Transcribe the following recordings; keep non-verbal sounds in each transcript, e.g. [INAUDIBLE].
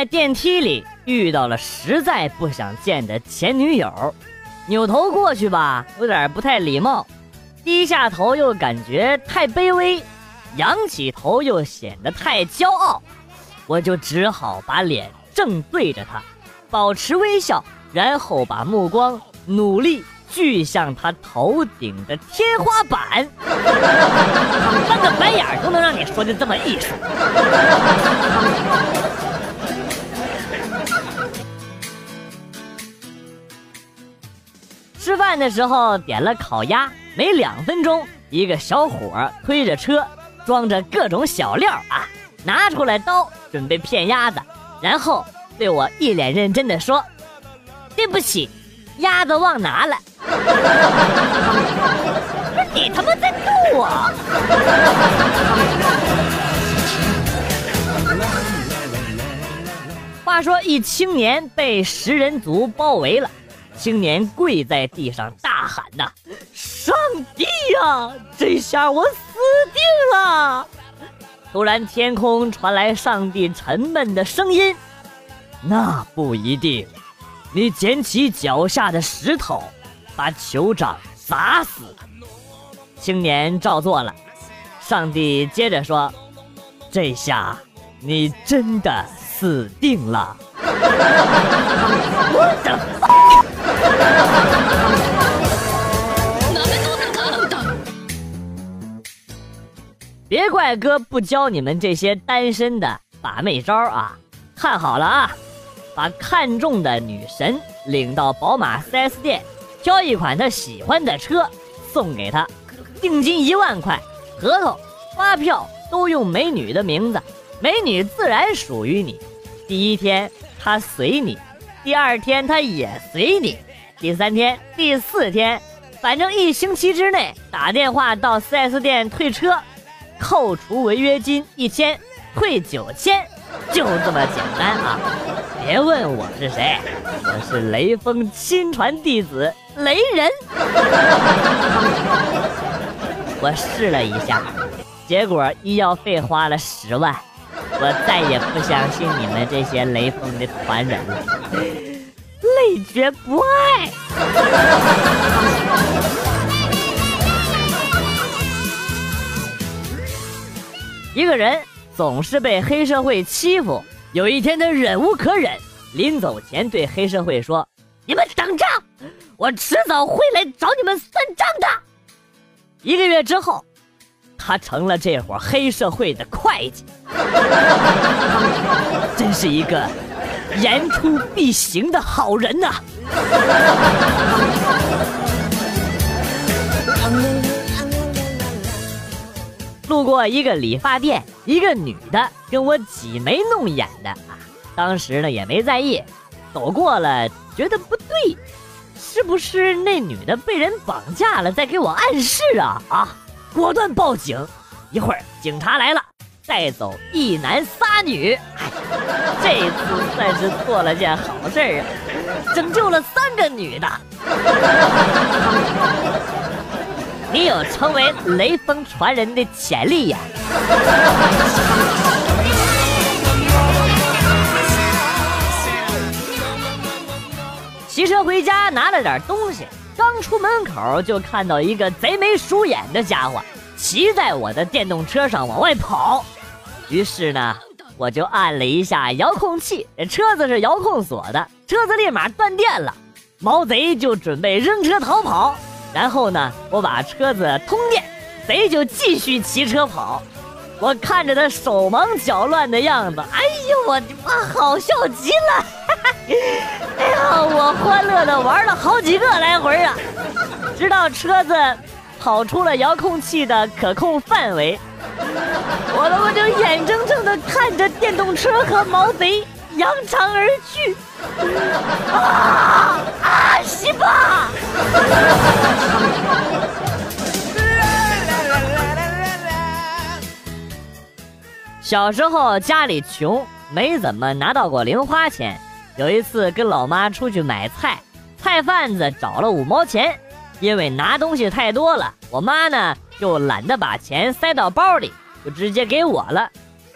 在电梯里遇到了实在不想见的前女友，扭头过去吧，有点不太礼貌；低下头又感觉太卑微，仰起头又显得太骄傲。我就只好把脸正对着她，保持微笑，然后把目光努力。聚向他头顶的天花板，翻个白眼都能让你说的这么艺术。吃饭的时候点了烤鸭，没两分钟，一个小伙推着车，装着各种小料啊，拿出来刀准备片鸭子，然后对我一脸认真的说：“对不起，鸭子忘拿了。[LAUGHS] ”你他妈在逗我！[LAUGHS] 话说，一青年被食人族包围了，青年跪在地上大喊：“呐，上帝呀，这下我死定了！”突然，天空传来上帝沉闷的声音：“那不一定，你捡起脚下的石头。”把酋长砸死，青年照做了。上帝接着说：“这下你真的死定了。[LAUGHS] ”我的别怪哥不教你们这些单身的把妹招啊！看好了啊，把看中的女神领到宝马 4S 店。挑一款他喜欢的车送给她，定金一万块，合同、发票都用美女的名字，美女自然属于你。第一天她随你，第二天她也随你，第三天、第四天，反正一星期之内打电话到 4S 店退车，扣除违约金一千，退九千。就这么简单啊！别问我是谁，我是雷锋亲传弟子雷人。[LAUGHS] 我试了一下，结果医药费花了十万。我再也不相信你们这些雷锋的传人了，累绝不爱。一个人。总是被黑社会欺负。有一天，他忍无可忍，临走前对黑社会说：“你们等着，我迟早会来找你们算账的。”一个月之后，他成了这伙黑社会的会计。真是一个言出必行的好人呐！路过一个理发店，一个女的跟我挤眉弄眼的啊，当时呢也没在意，走过了觉得不对，是不是那女的被人绑架了，在给我暗示啊啊！果断报警，一会儿警察来了，带走一男仨女，哎，这次算是做了件好事啊，拯救了三个女的。你有成为雷锋传人的潜力呀！骑车回家拿了点东西，刚出门口就看到一个贼眉鼠眼的家伙骑在我的电动车上往外跑，于是呢，我就按了一下遥控器，车子是遥控锁的，车子立马断电了，毛贼就准备扔车逃跑。然后呢，我把车子通电，贼就继续骑车跑。我看着他手忙脚乱的样子，哎呦我的妈，好笑极了！哈哈哎呀，我欢乐的玩了好几个来回啊，直到车子跑出了遥控器的可控范围，我他妈就眼睁睁的看着电动车和毛贼扬长而去。啊啊！西巴！小时候家里穷，没怎么拿到过零花钱。有一次跟老妈出去买菜，菜贩子找了五毛钱，因为拿东西太多了，我妈呢就懒得把钱塞到包里，就直接给我了。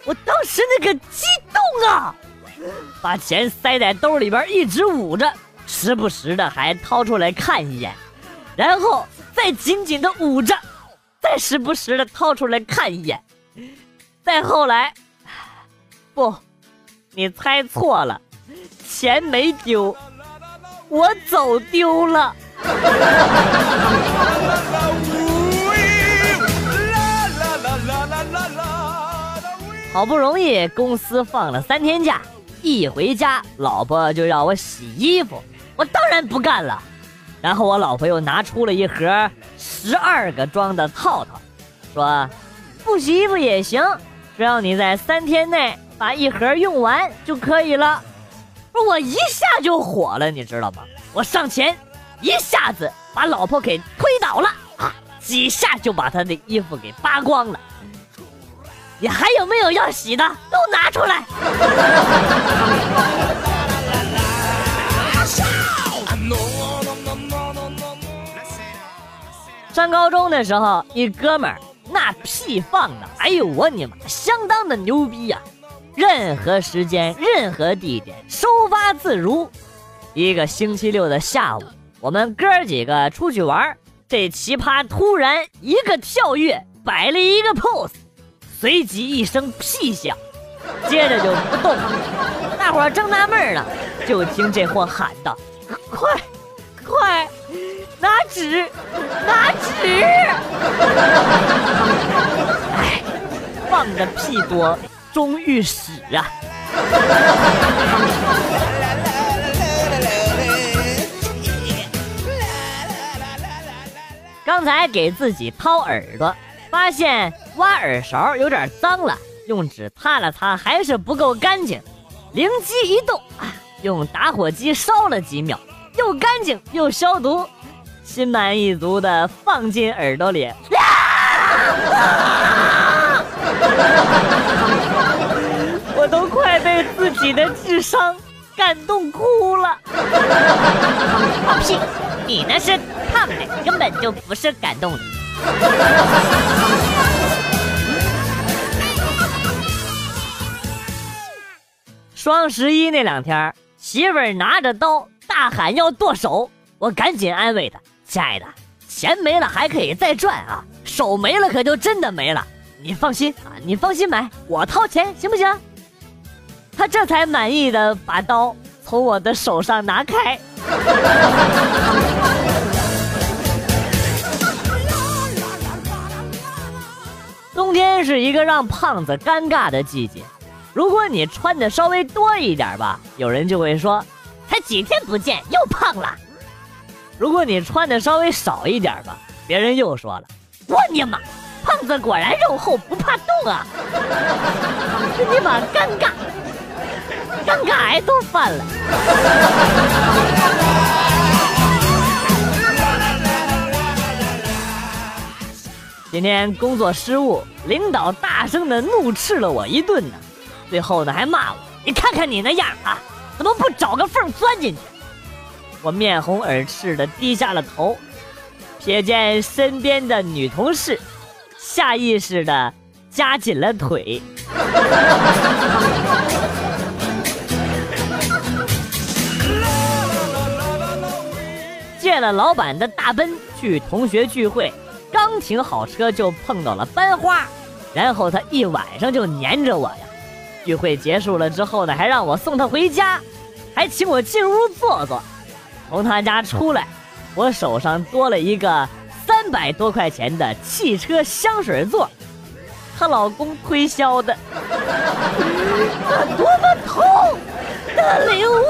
我当时那个激动啊！把钱塞在兜里边一直捂着，时不时的还掏出来看一眼，然后再紧紧的捂着，再时不时的掏出来看一眼，再后来，不，你猜错了，钱没丢，我走丢了。好不容易公司放了三天假，一回家，老婆就让我洗衣服，我当然不干了。然后我老婆又拿出了一盒十二个装的套套，说不洗衣服也行，只要你在三天内把一盒用完就可以了。我一下就火了，你知道吗？我上前一下子把老婆给推倒了，啊，几下就把她的衣服给扒光了。你还有没有要洗的？都拿出来！上高中的时候，一哥们儿那屁放的，哎呦我你妈，相当的牛逼呀！任何时间、任何地点，收发自如。一个星期六的下午，我们哥几个出去玩，这奇葩突然一个跳跃，摆了一个 pose。随即一声屁响，接着就不动。大伙儿正纳闷呢，就听这货喊道：“快，快，拿纸，拿纸！” [LAUGHS] 哎，放的屁多，终于屎啊！刚才给自己掏耳朵。发现挖耳勺有点脏了，用纸擦了擦还是不够干净。灵机一动啊，用打火机烧了几秒，又干净又消毒，心满意足的放进耳朵里。[LAUGHS] 我都快被自己的智商感动哭了。放屁！你那是烫的，根本就不是感动的。双十一那两天，媳妇儿拿着刀大喊要剁手，我赶紧安慰她：“亲爱的，钱没了还可以再赚啊，手没了可就真的没了。你放心啊，你放心买，我掏钱，行不行？”她这才满意的把刀从我的手上拿开。冬天是一个让胖子尴尬的季节，如果你穿的稍微多一点吧，有人就会说，才几天不见又胖了；如果你穿的稍微少一点吧，别人又说了，我尼玛，胖子果然肉厚不怕冻啊！这尼玛尴尬，尴尬癌都犯了。今天工作失误，领导大声的怒斥了我一顿呢，最后呢还骂我：“你看看你那样啊，怎么不找个缝钻进去？”我面红耳赤的低下了头，瞥见身边的女同事，下意识的夹紧了腿。[LAUGHS] 借了老板的大奔去同学聚会。刚停好车就碰到了班花，然后他一晚上就黏着我呀。聚会结束了之后呢，还让我送他回家，还请我进屋坐坐。从他家出来，我手上多了一个三百多块钱的汽车香水座，她老公推销的。多么痛的礼物！[LAUGHS]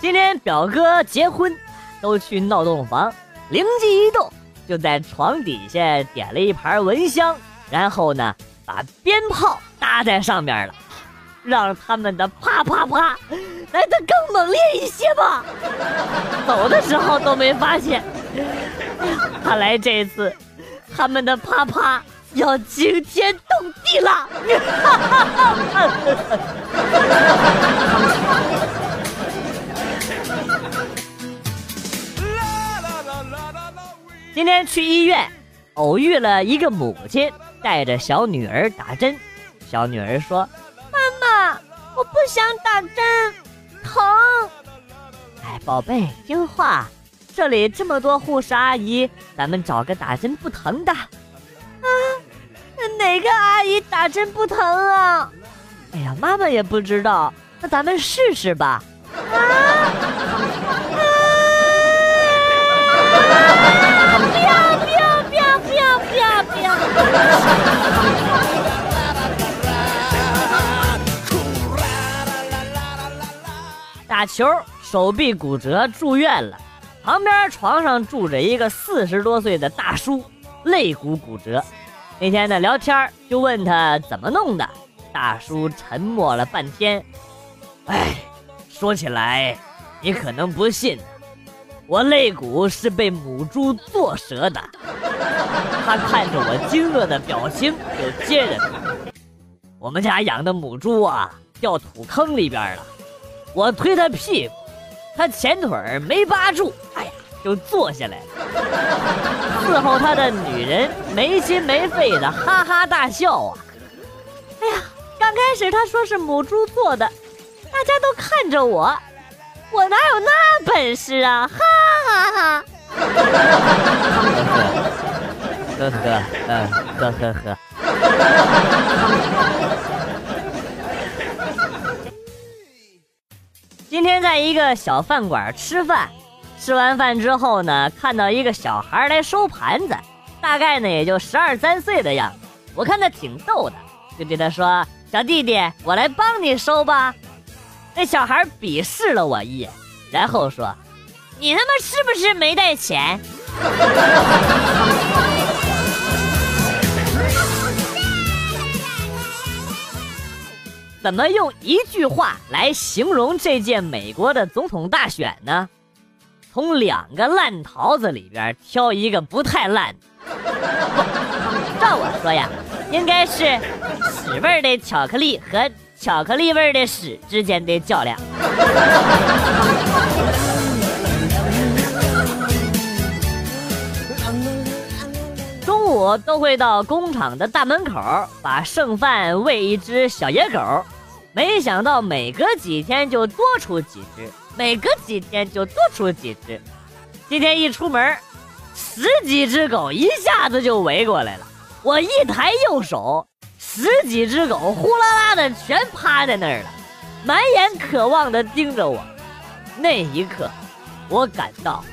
今天表哥结婚，都去闹洞房，灵机一动，就在床底下点了一盘蚊香，然后呢，把鞭炮搭在上面了，让他们的啪啪啪来的更猛烈一些吧。[LAUGHS] 走的时候都没发现，看来这次他们的啪啪要惊天动地了。[LAUGHS] 今天去医院，偶遇了一个母亲带着小女儿打针。小女儿说：“妈妈，我不想打针，疼。”哎，宝贝，听话，这里这么多护士阿姨，咱们找个打针不疼的。啊，哪个阿姨打针不疼啊？哎呀，妈妈也不知道，那咱们试试吧。啊！[LAUGHS] 打球手臂骨折住院了，旁边床上住着一个四十多岁的大叔，肋骨骨折。那天呢聊天就问他怎么弄的，大叔沉默了半天，哎，说起来你可能不信。我肋骨是被母猪剁折的。他看着我惊愕的表情，就接着说：“我们家养的母猪啊，掉土坑里边了。我推他屁股，他前腿没扒住，哎呀，就坐下来了。伺候他的女人没心没肺的哈哈大笑啊！哎呀，刚开始他说是母猪做的，大家都看着我，我哪有那本事啊！哈。”哈哈，呵呵，嗯，呵呵呵。今天在一个小饭馆吃饭，吃完饭之后呢，看到一个小孩来收盘子，大概呢也就十二三岁的样子。我看他挺逗的，就对他说：“小弟弟，我来帮你收吧。”那小孩鄙视了我一眼，然后说。你他妈是不是没带钱？怎么用一句话来形容这届美国的总统大选呢？从两个烂桃子里边挑一个不太烂。照我说呀，应该是屎味的巧克力和巧克力味的屎之间的较量。我都会到工厂的大门口，把剩饭喂一只小野狗。没想到每隔几天就多出几只，每隔几天就多出几只。今天一出门，十几只狗一下子就围过来了。我一抬右手，十几只狗呼啦啦的全趴在那儿了，满眼渴望的盯着我。那一刻，我感到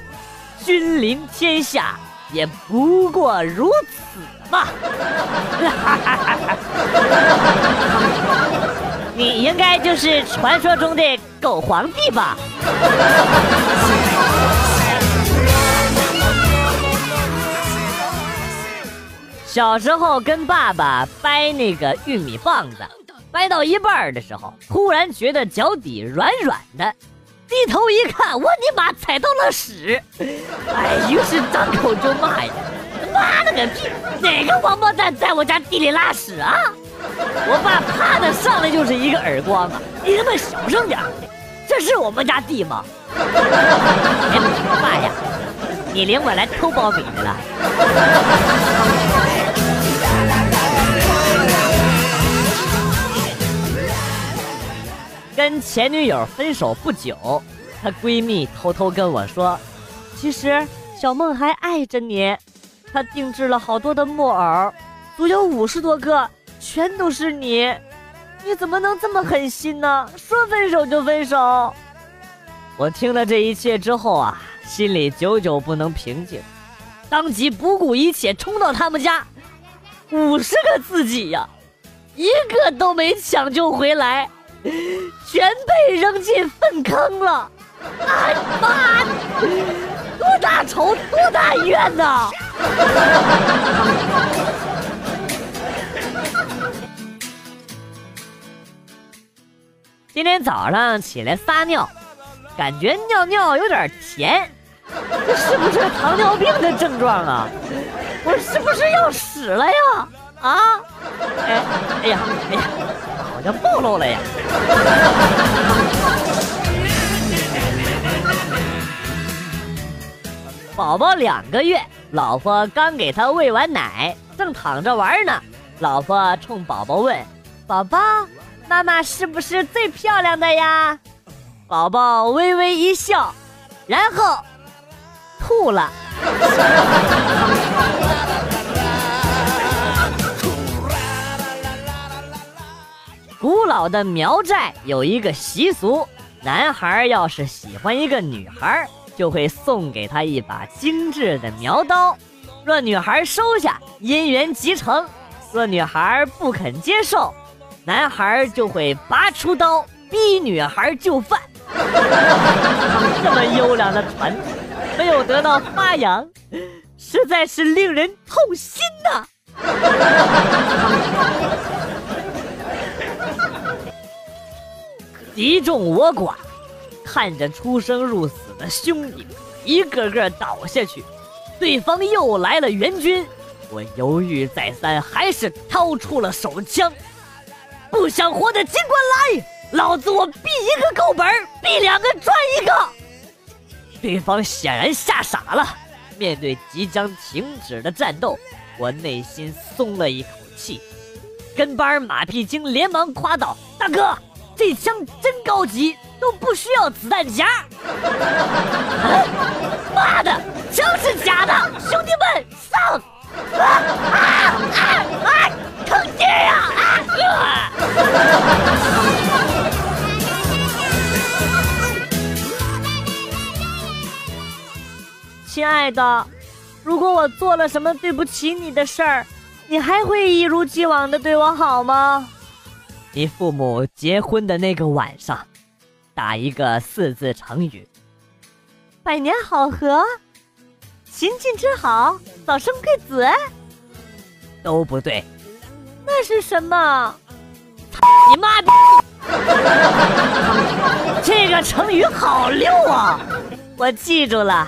君临天下。也不过如此吧！[LAUGHS] 你应该就是传说中的狗皇帝吧？小时候跟爸爸掰那个玉米棒子，掰到一半的时候，突然觉得脚底软软的。低头一看，我尼妈踩到了屎！哎，于是张口就骂呀：“妈了个逼！哪个王八蛋在我家地里拉屎啊？”我爸啪的上来就是一个耳光啊！你他妈小声点！这是我们家地吗？爸呀，你领我来偷苞米的了？跟前女友分手不久，她闺蜜偷偷跟我说：“其实小梦还爱着你，她定制了好多的木偶，足有五十多个，全都是你。你怎么能这么狠心呢？说分手就分手！”我听了这一切之后啊，心里久久不能平静，当即不顾一切冲到他们家，五十个自己呀，一个都没抢救回来。[LAUGHS] 全被扔进粪坑了！哎妈，多大仇多大怨呐！[LAUGHS] 今天早上起来撒尿，感觉尿尿有点甜，这 [LAUGHS] 是不是糖尿病的症状啊？我是不是要屎了呀？啊？哎，哎呀，哎呀！好像暴露了呀！宝宝两个月，老婆刚给他喂完奶，正躺着玩呢。老婆冲宝宝问：“宝宝，妈妈是不是最漂亮的呀？”宝宝微微一笑，然后吐了。古老的苗寨有一个习俗，男孩要是喜欢一个女孩，就会送给她一把精致的苗刀。若女孩收下，姻缘即成；若女孩不肯接受，男孩就会拔出刀逼女孩就范。[LAUGHS] 这么优良的传统没有得到发扬，实在是令人痛心呐！敌众我寡，看着出生入死的兄弟一个个倒下去，对方又来了援军，我犹豫再三，还是掏出了手枪。不想活的尽管来，老子我毙一个够本，毙两个赚一个。对方显然吓傻了，面对即将停止的战斗，我内心松了一口气。跟班马屁精连忙夸道：“大哥。”这枪真高级，都不需要子弹夹。妈的，枪是假的！兄弟们上！啊啊啊啊！坑爹呀！啊！亲爱的，如果我做了什么对不起你的事儿，你还会一如既往的对我好吗？你父母结婚的那个晚上，打一个四字成语：“百年好合，秦晋之好，早生贵子。”都不对，那是什么？你妈逼！这个成语好溜啊，我记住了。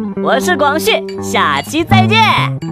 我是广旭，下期再见。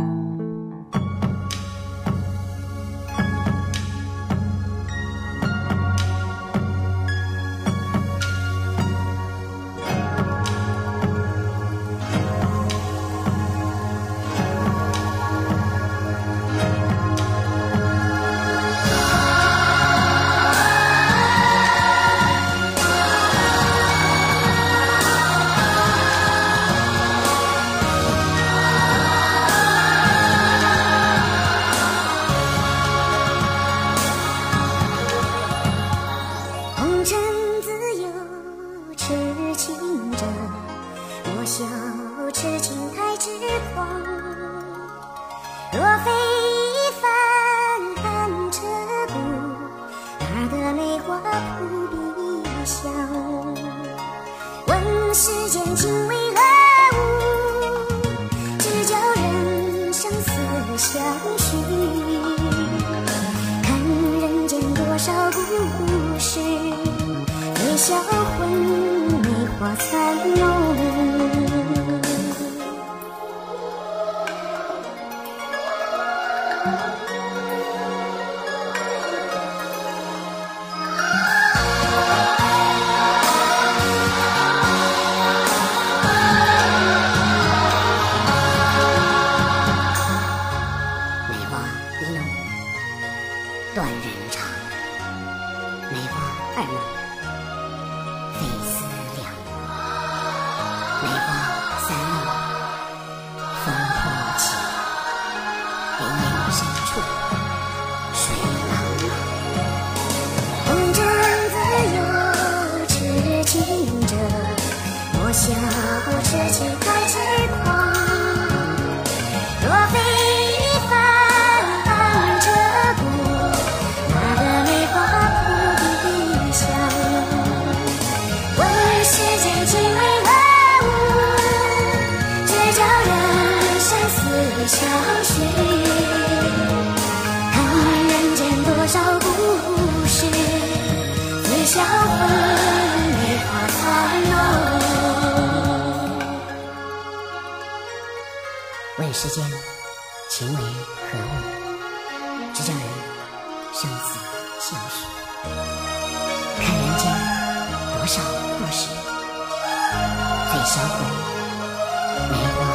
销魂，梅花三弄。痴情有世间情为何物直教人生死相许看人间多少故事最销魂梅花